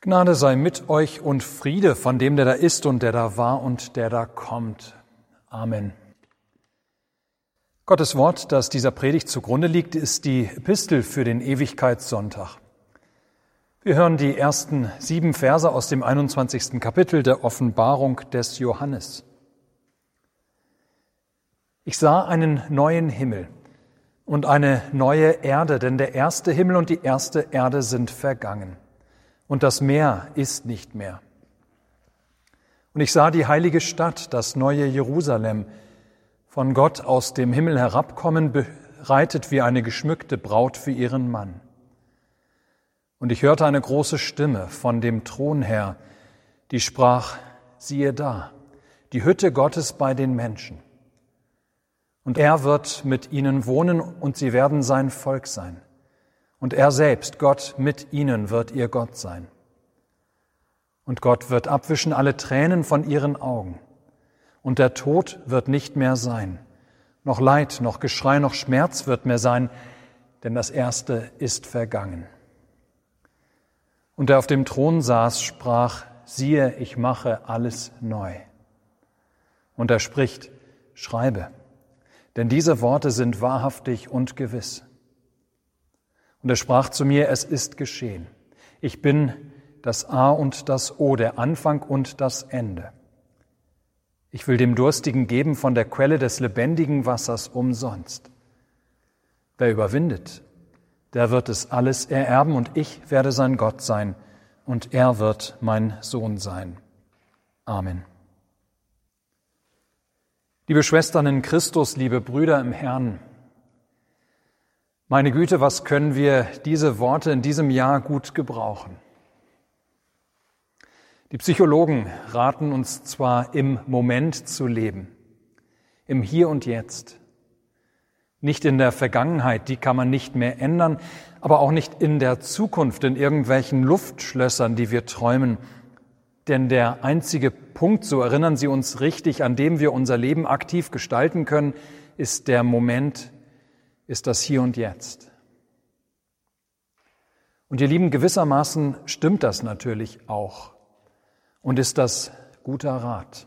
Gnade sei mit euch und Friede von dem, der da ist und der da war und der da kommt. Amen. Gottes Wort, das dieser Predigt zugrunde liegt, ist die Epistel für den Ewigkeitssonntag. Wir hören die ersten sieben Verse aus dem 21. Kapitel der Offenbarung des Johannes. Ich sah einen neuen Himmel und eine neue Erde, denn der erste Himmel und die erste Erde sind vergangen und das Meer ist nicht mehr. Und ich sah die heilige Stadt, das neue Jerusalem, von Gott aus dem Himmel herabkommen, bereitet wie eine geschmückte Braut für ihren Mann. Und ich hörte eine große Stimme von dem Thron her, die sprach, siehe da, die Hütte Gottes bei den Menschen. Und er wird mit ihnen wohnen und sie werden sein Volk sein. Und er selbst, Gott mit ihnen, wird ihr Gott sein. Und Gott wird abwischen alle Tränen von ihren Augen. Und der Tod wird nicht mehr sein. Noch Leid, noch Geschrei, noch Schmerz wird mehr sein, denn das Erste ist vergangen. Und der auf dem Thron saß, sprach, siehe, ich mache alles neu. Und er spricht, schreibe, denn diese Worte sind wahrhaftig und gewiss. Und er sprach zu mir, es ist geschehen. Ich bin das A und das O, der Anfang und das Ende. Ich will dem Durstigen geben von der Quelle des lebendigen Wassers umsonst. Wer überwindet, der wird es alles ererben und ich werde sein Gott sein und er wird mein Sohn sein. Amen. Liebe Schwestern in Christus, liebe Brüder im Herrn, meine Güte, was können wir diese Worte in diesem Jahr gut gebrauchen? Die Psychologen raten uns zwar im Moment zu leben, im Hier und Jetzt, nicht in der Vergangenheit, die kann man nicht mehr ändern, aber auch nicht in der Zukunft, in irgendwelchen Luftschlössern, die wir träumen. Denn der einzige Punkt, so erinnern Sie uns richtig, an dem wir unser Leben aktiv gestalten können, ist der Moment, ist das Hier und Jetzt. Und ihr Lieben, gewissermaßen stimmt das natürlich auch und ist das guter Rat.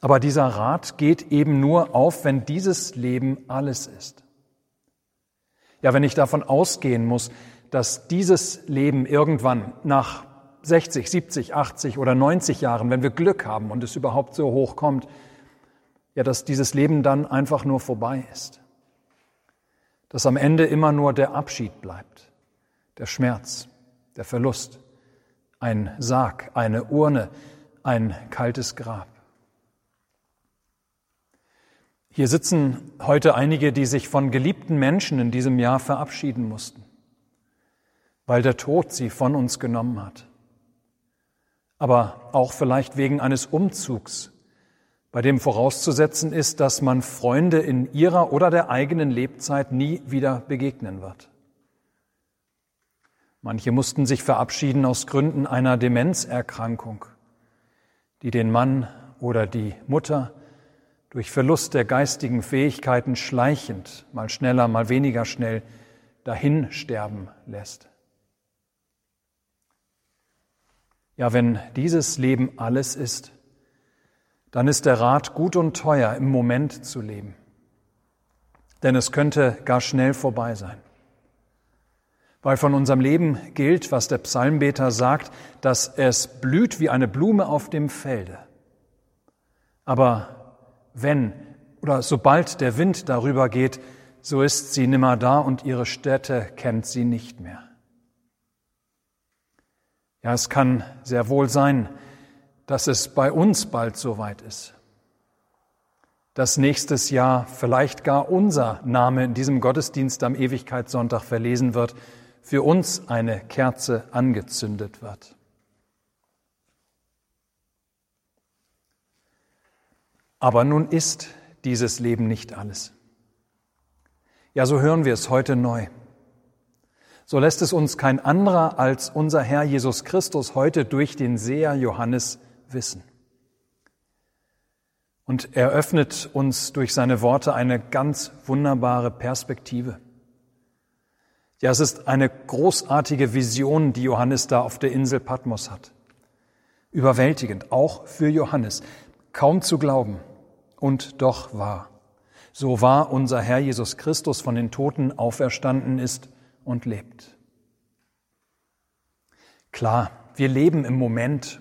Aber dieser Rat geht eben nur auf, wenn dieses Leben alles ist. Ja, wenn ich davon ausgehen muss, dass dieses Leben irgendwann nach 60, 70, 80 oder 90 Jahren, wenn wir Glück haben und es überhaupt so hoch kommt, ja, dass dieses Leben dann einfach nur vorbei ist dass am Ende immer nur der Abschied bleibt, der Schmerz, der Verlust, ein Sarg, eine Urne, ein kaltes Grab. Hier sitzen heute einige, die sich von geliebten Menschen in diesem Jahr verabschieden mussten, weil der Tod sie von uns genommen hat. Aber auch vielleicht wegen eines Umzugs bei dem vorauszusetzen ist, dass man Freunde in ihrer oder der eigenen Lebzeit nie wieder begegnen wird. Manche mussten sich verabschieden aus Gründen einer Demenzerkrankung, die den Mann oder die Mutter durch Verlust der geistigen Fähigkeiten schleichend, mal schneller, mal weniger schnell, dahin sterben lässt. Ja, wenn dieses Leben alles ist, dann ist der Rat gut und teuer, im Moment zu leben. Denn es könnte gar schnell vorbei sein. Weil von unserem Leben gilt, was der Psalmbeter sagt, dass es blüht wie eine Blume auf dem Felde. Aber wenn oder sobald der Wind darüber geht, so ist sie nimmer da und ihre Städte kennt sie nicht mehr. Ja, es kann sehr wohl sein, dass es bei uns bald soweit ist. Dass nächstes Jahr vielleicht gar unser Name in diesem Gottesdienst am Ewigkeitssonntag verlesen wird, für uns eine Kerze angezündet wird. Aber nun ist dieses Leben nicht alles. Ja, so hören wir es heute neu. So lässt es uns kein anderer als unser Herr Jesus Christus heute durch den Seher Johannes wissen. Und er öffnet uns durch seine Worte eine ganz wunderbare Perspektive. Ja, es ist eine großartige Vision, die Johannes da auf der Insel Patmos hat. Überwältigend, auch für Johannes. Kaum zu glauben und doch wahr. So wahr unser Herr Jesus Christus von den Toten auferstanden ist und lebt. Klar, wir leben im Moment.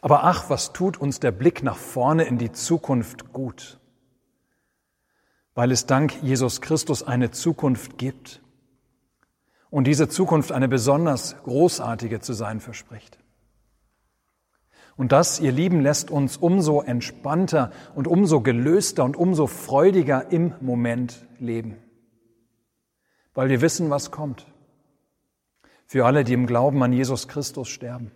Aber ach, was tut uns der Blick nach vorne in die Zukunft gut? Weil es dank Jesus Christus eine Zukunft gibt und diese Zukunft eine besonders großartige zu sein verspricht. Und das, ihr Lieben, lässt uns umso entspannter und umso gelöster und umso freudiger im Moment leben, weil wir wissen, was kommt. Für alle, die im Glauben an Jesus Christus sterben.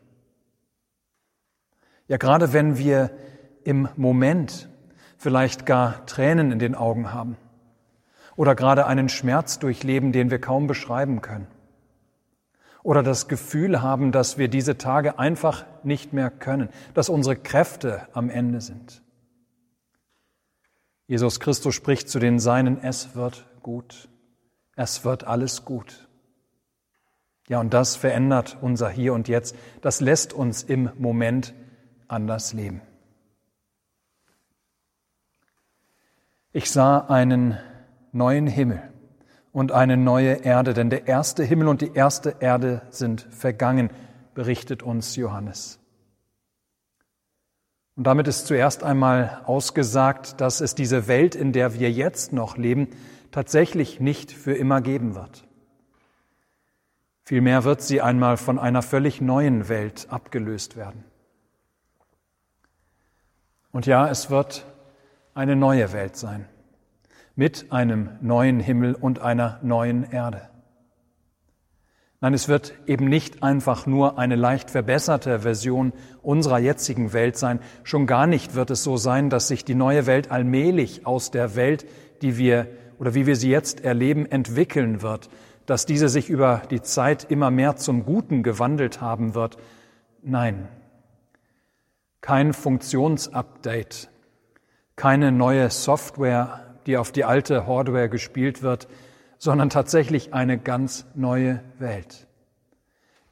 Ja, gerade wenn wir im Moment vielleicht gar Tränen in den Augen haben oder gerade einen Schmerz durchleben, den wir kaum beschreiben können. Oder das Gefühl haben, dass wir diese Tage einfach nicht mehr können, dass unsere Kräfte am Ende sind. Jesus Christus spricht zu den Seinen, es wird gut, es wird alles gut. Ja, und das verändert unser Hier und Jetzt, das lässt uns im Moment anders leben. Ich sah einen neuen Himmel und eine neue Erde, denn der erste Himmel und die erste Erde sind vergangen, berichtet uns Johannes. Und damit ist zuerst einmal ausgesagt, dass es diese Welt, in der wir jetzt noch leben, tatsächlich nicht für immer geben wird. Vielmehr wird sie einmal von einer völlig neuen Welt abgelöst werden. Und ja, es wird eine neue Welt sein mit einem neuen Himmel und einer neuen Erde. Nein, es wird eben nicht einfach nur eine leicht verbesserte Version unserer jetzigen Welt sein. Schon gar nicht wird es so sein, dass sich die neue Welt allmählich aus der Welt, die wir oder wie wir sie jetzt erleben, entwickeln wird, dass diese sich über die Zeit immer mehr zum Guten gewandelt haben wird. Nein, kein Funktionsupdate, keine neue Software die auf die alte Hardware gespielt wird, sondern tatsächlich eine ganz neue Welt,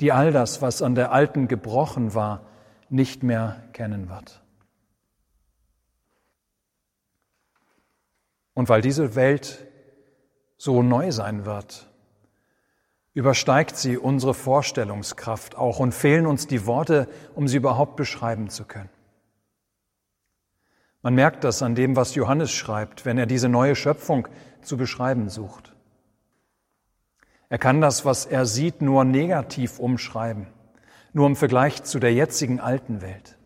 die all das, was an der alten gebrochen war, nicht mehr kennen wird. Und weil diese Welt so neu sein wird, übersteigt sie unsere Vorstellungskraft auch und fehlen uns die Worte, um sie überhaupt beschreiben zu können. Man merkt das an dem, was Johannes schreibt, wenn er diese neue Schöpfung zu beschreiben sucht. Er kann das, was er sieht, nur negativ umschreiben, nur im Vergleich zu der jetzigen alten Welt.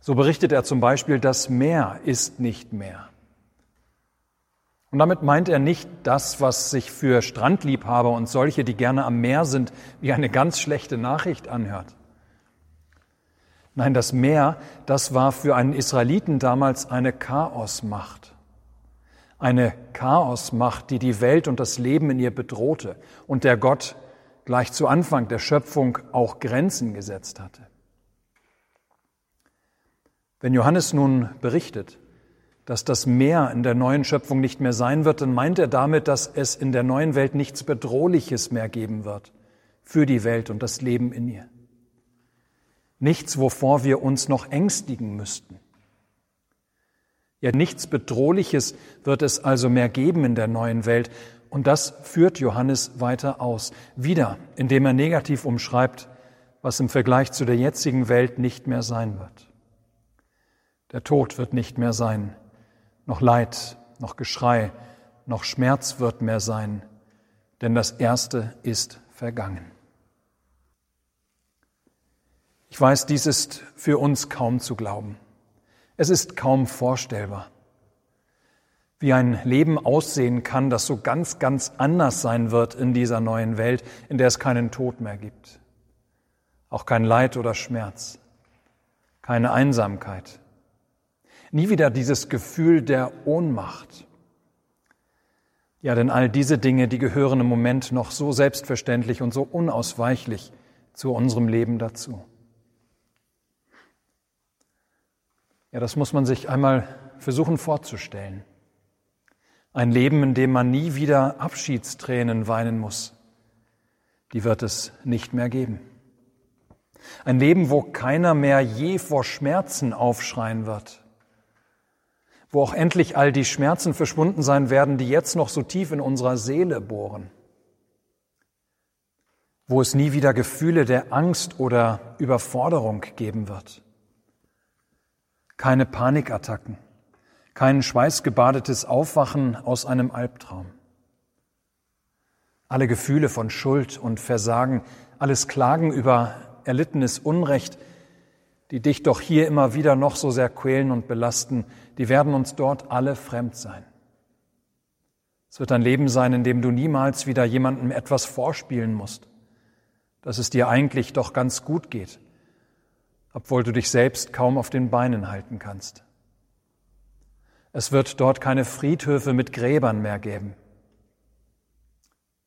So berichtet er zum Beispiel, das Meer ist nicht mehr. Und damit meint er nicht das, was sich für Strandliebhaber und solche, die gerne am Meer sind, wie eine ganz schlechte Nachricht anhört. Nein, das Meer, das war für einen Israeliten damals eine Chaosmacht. Eine Chaosmacht, die die Welt und das Leben in ihr bedrohte und der Gott gleich zu Anfang der Schöpfung auch Grenzen gesetzt hatte. Wenn Johannes nun berichtet, dass das Meer in der neuen Schöpfung nicht mehr sein wird, dann meint er damit, dass es in der neuen Welt nichts Bedrohliches mehr geben wird für die Welt und das Leben in ihr. Nichts, wovor wir uns noch ängstigen müssten. Ja, nichts Bedrohliches wird es also mehr geben in der neuen Welt. Und das führt Johannes weiter aus. Wieder, indem er negativ umschreibt, was im Vergleich zu der jetzigen Welt nicht mehr sein wird. Der Tod wird nicht mehr sein, noch Leid, noch Geschrei, noch Schmerz wird mehr sein, denn das Erste ist vergangen. Ich weiß, dies ist für uns kaum zu glauben. Es ist kaum vorstellbar, wie ein Leben aussehen kann, das so ganz, ganz anders sein wird in dieser neuen Welt, in der es keinen Tod mehr gibt. Auch kein Leid oder Schmerz, keine Einsamkeit. Nie wieder dieses Gefühl der Ohnmacht. Ja, denn all diese Dinge, die gehören im Moment noch so selbstverständlich und so unausweichlich zu unserem Leben dazu. Ja, das muss man sich einmal versuchen vorzustellen. Ein Leben, in dem man nie wieder Abschiedstränen weinen muss, die wird es nicht mehr geben. Ein Leben, wo keiner mehr je vor Schmerzen aufschreien wird, wo auch endlich all die Schmerzen verschwunden sein werden, die jetzt noch so tief in unserer Seele bohren, wo es nie wieder Gefühle der Angst oder Überforderung geben wird, keine Panikattacken, kein schweißgebadetes Aufwachen aus einem Albtraum. Alle Gefühle von Schuld und Versagen, alles Klagen über erlittenes Unrecht, die dich doch hier immer wieder noch so sehr quälen und belasten, die werden uns dort alle fremd sein. Es wird ein Leben sein, in dem du niemals wieder jemandem etwas vorspielen musst, dass es dir eigentlich doch ganz gut geht, obwohl du dich selbst kaum auf den Beinen halten kannst. Es wird dort keine Friedhöfe mit Gräbern mehr geben,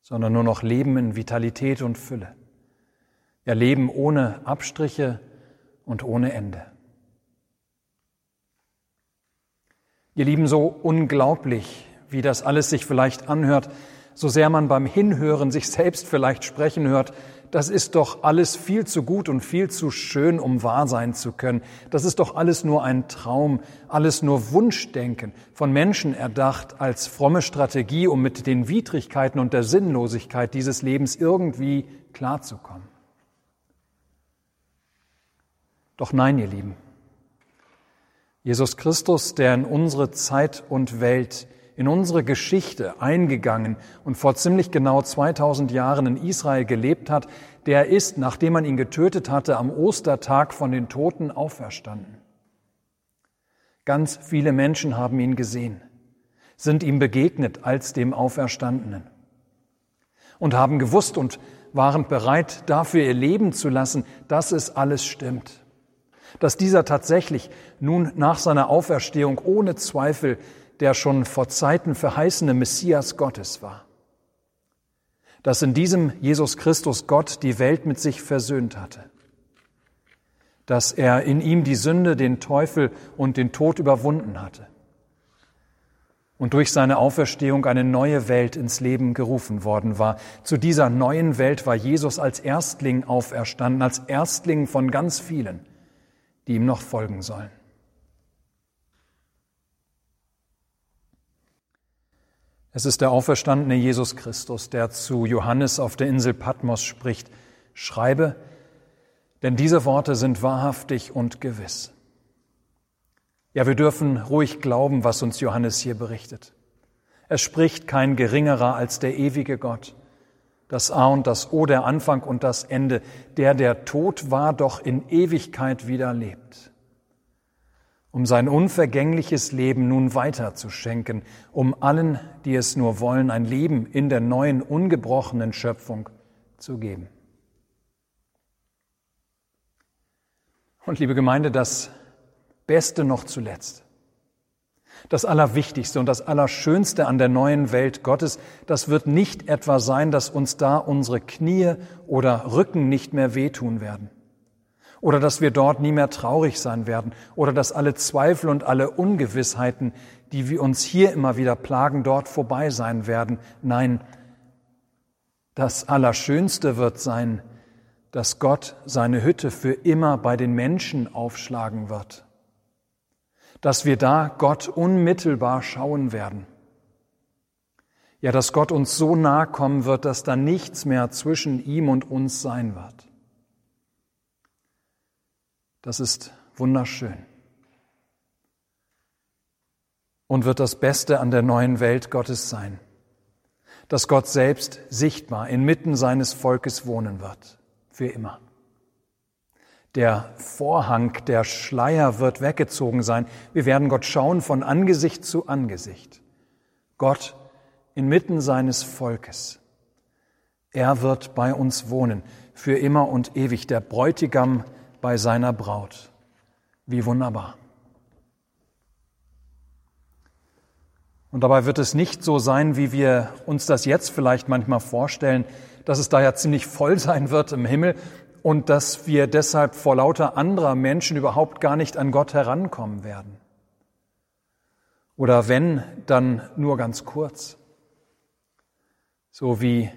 sondern nur noch Leben in Vitalität und Fülle. Ja, Leben ohne Abstriche und ohne Ende. Ihr Lieben, so unglaublich, wie das alles sich vielleicht anhört, so sehr man beim Hinhören sich selbst vielleicht sprechen hört, das ist doch alles viel zu gut und viel zu schön, um wahr sein zu können. Das ist doch alles nur ein Traum, alles nur Wunschdenken, von Menschen erdacht als fromme Strategie, um mit den Widrigkeiten und der Sinnlosigkeit dieses Lebens irgendwie klarzukommen. Doch nein, ihr Lieben, Jesus Christus, der in unsere Zeit und Welt, in unsere Geschichte eingegangen und vor ziemlich genau 2000 Jahren in Israel gelebt hat, der ist, nachdem man ihn getötet hatte, am Ostertag von den Toten auferstanden. Ganz viele Menschen haben ihn gesehen, sind ihm begegnet als dem Auferstandenen und haben gewusst und waren bereit, dafür ihr Leben zu lassen, dass es alles stimmt dass dieser tatsächlich nun nach seiner Auferstehung ohne Zweifel der schon vor Zeiten verheißene Messias Gottes war. Dass in diesem Jesus Christus Gott die Welt mit sich versöhnt hatte. Dass er in ihm die Sünde, den Teufel und den Tod überwunden hatte. Und durch seine Auferstehung eine neue Welt ins Leben gerufen worden war. Zu dieser neuen Welt war Jesus als Erstling auferstanden, als Erstling von ganz vielen die ihm noch folgen sollen. Es ist der auferstandene Jesus Christus, der zu Johannes auf der Insel Patmos spricht, schreibe, denn diese Worte sind wahrhaftig und gewiss. Ja, wir dürfen ruhig glauben, was uns Johannes hier berichtet. Es spricht kein geringerer als der ewige Gott, das A und das O, der Anfang und das Ende, der der Tod war, doch in Ewigkeit wieder lebt, um sein unvergängliches Leben nun weiter zu schenken, um allen, die es nur wollen, ein Leben in der neuen, ungebrochenen Schöpfung zu geben. Und liebe Gemeinde, das Beste noch zuletzt. Das Allerwichtigste und das Allerschönste an der neuen Welt Gottes, das wird nicht etwa sein, dass uns da unsere Knie oder Rücken nicht mehr wehtun werden. Oder dass wir dort nie mehr traurig sein werden. Oder dass alle Zweifel und alle Ungewissheiten, die wir uns hier immer wieder plagen, dort vorbei sein werden. Nein, das Allerschönste wird sein, dass Gott seine Hütte für immer bei den Menschen aufschlagen wird dass wir da Gott unmittelbar schauen werden. Ja, dass Gott uns so nahe kommen wird, dass da nichts mehr zwischen ihm und uns sein wird. Das ist wunderschön und wird das Beste an der neuen Welt Gottes sein, dass Gott selbst sichtbar inmitten seines Volkes wohnen wird, für immer. Der Vorhang, der Schleier wird weggezogen sein. Wir werden Gott schauen von Angesicht zu Angesicht. Gott inmitten seines Volkes. Er wird bei uns wohnen, für immer und ewig, der Bräutigam bei seiner Braut. Wie wunderbar. Und dabei wird es nicht so sein, wie wir uns das jetzt vielleicht manchmal vorstellen, dass es da ja ziemlich voll sein wird im Himmel und dass wir deshalb vor lauter anderer Menschen überhaupt gar nicht an Gott herankommen werden. Oder wenn, dann nur ganz kurz. So wie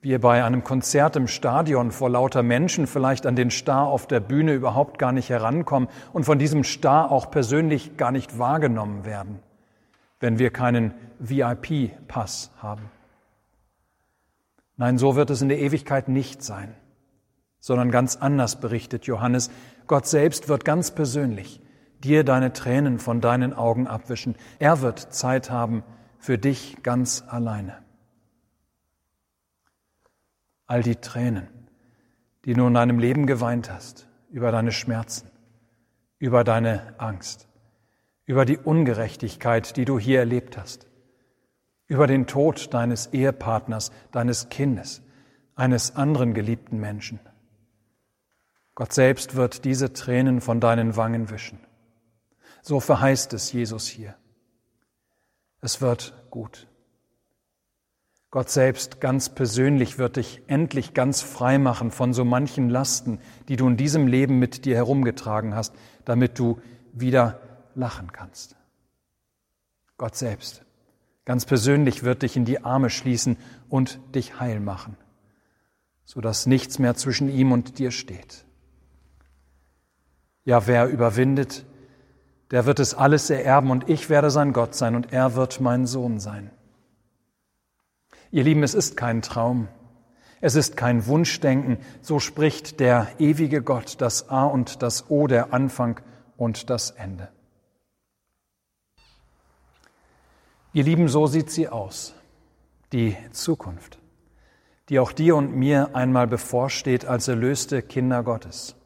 wir bei einem Konzert im Stadion vor lauter Menschen vielleicht an den Star auf der Bühne überhaupt gar nicht herankommen und von diesem Star auch persönlich gar nicht wahrgenommen werden, wenn wir keinen VIP-Pass haben. Nein, so wird es in der Ewigkeit nicht sein, sondern ganz anders berichtet Johannes. Gott selbst wird ganz persönlich dir deine Tränen von deinen Augen abwischen. Er wird Zeit haben für dich ganz alleine all die Tränen, die du in deinem Leben geweint hast, über deine Schmerzen, über deine Angst, über die Ungerechtigkeit, die du hier erlebt hast, über den Tod deines Ehepartners, deines Kindes, eines anderen geliebten Menschen. Gott selbst wird diese Tränen von deinen Wangen wischen. So verheißt es Jesus hier. Es wird gut. Gott selbst ganz persönlich wird dich endlich ganz frei machen von so manchen Lasten, die du in diesem Leben mit dir herumgetragen hast, damit du wieder lachen kannst. Gott selbst ganz persönlich wird dich in die Arme schließen und dich heil machen, sodass nichts mehr zwischen ihm und dir steht. Ja, wer überwindet, der wird es alles ererben und ich werde sein Gott sein und er wird mein Sohn sein. Ihr Lieben, es ist kein Traum. Es ist kein Wunschdenken. So spricht der ewige Gott, das A und das O, der Anfang und das Ende. Ihr Lieben, so sieht sie aus. Die Zukunft, die auch dir und mir einmal bevorsteht als erlöste Kinder Gottes.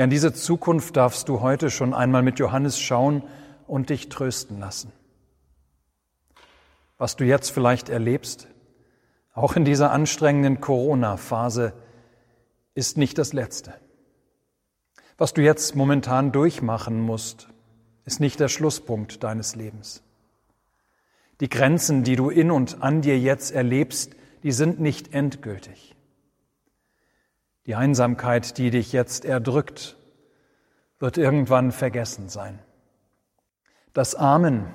Ja, in diese Zukunft darfst du heute schon einmal mit Johannes schauen und dich trösten lassen was du jetzt vielleicht erlebst, auch in dieser anstrengenden Corona-Phase, ist nicht das Letzte. Was du jetzt momentan durchmachen musst, ist nicht der Schlusspunkt deines Lebens. Die Grenzen, die du in und an dir jetzt erlebst, die sind nicht endgültig. Die Einsamkeit, die dich jetzt erdrückt, wird irgendwann vergessen sein. Das Amen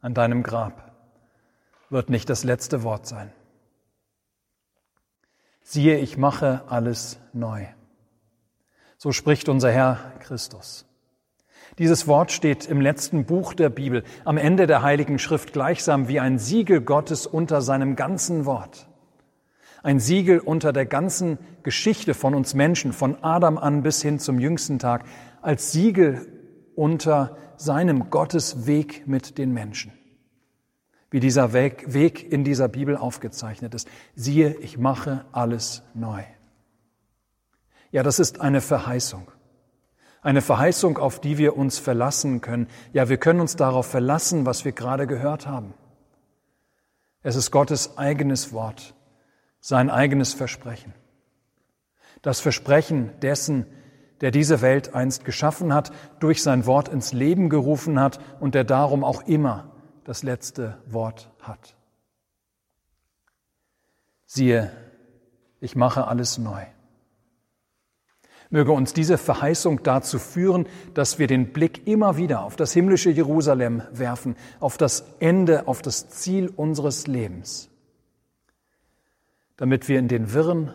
an deinem Grab wird nicht das letzte Wort sein. Siehe, ich mache alles neu. So spricht unser Herr Christus. Dieses Wort steht im letzten Buch der Bibel, am Ende der Heiligen Schrift gleichsam wie ein Siegel Gottes unter seinem ganzen Wort. Ein Siegel unter der ganzen Geschichte von uns Menschen, von Adam an bis hin zum jüngsten Tag, als Siegel unter seinem Gottesweg mit den Menschen wie dieser Weg, Weg in dieser Bibel aufgezeichnet ist. Siehe, ich mache alles neu. Ja, das ist eine Verheißung. Eine Verheißung, auf die wir uns verlassen können. Ja, wir können uns darauf verlassen, was wir gerade gehört haben. Es ist Gottes eigenes Wort, sein eigenes Versprechen. Das Versprechen dessen, der diese Welt einst geschaffen hat, durch sein Wort ins Leben gerufen hat und der darum auch immer das letzte Wort hat. Siehe, ich mache alles neu. Möge uns diese Verheißung dazu führen, dass wir den Blick immer wieder auf das himmlische Jerusalem werfen, auf das Ende, auf das Ziel unseres Lebens, damit wir in den Wirren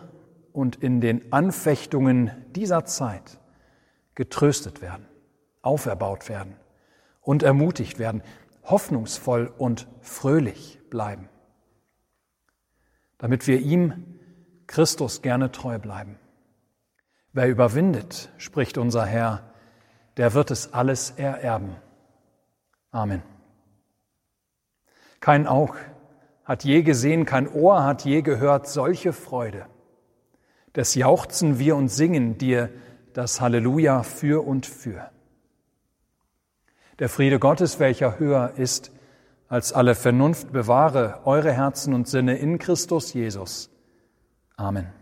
und in den Anfechtungen dieser Zeit getröstet werden, auferbaut werden und ermutigt werden, hoffnungsvoll und fröhlich bleiben, damit wir ihm, Christus, gerne treu bleiben. Wer überwindet, spricht unser Herr, der wird es alles ererben. Amen. Kein Auge hat je gesehen, kein Ohr hat je gehört solche Freude. Des jauchzen wir und singen dir das Halleluja für und für. Der Friede Gottes, welcher höher ist als alle Vernunft, bewahre eure Herzen und Sinne in Christus Jesus. Amen.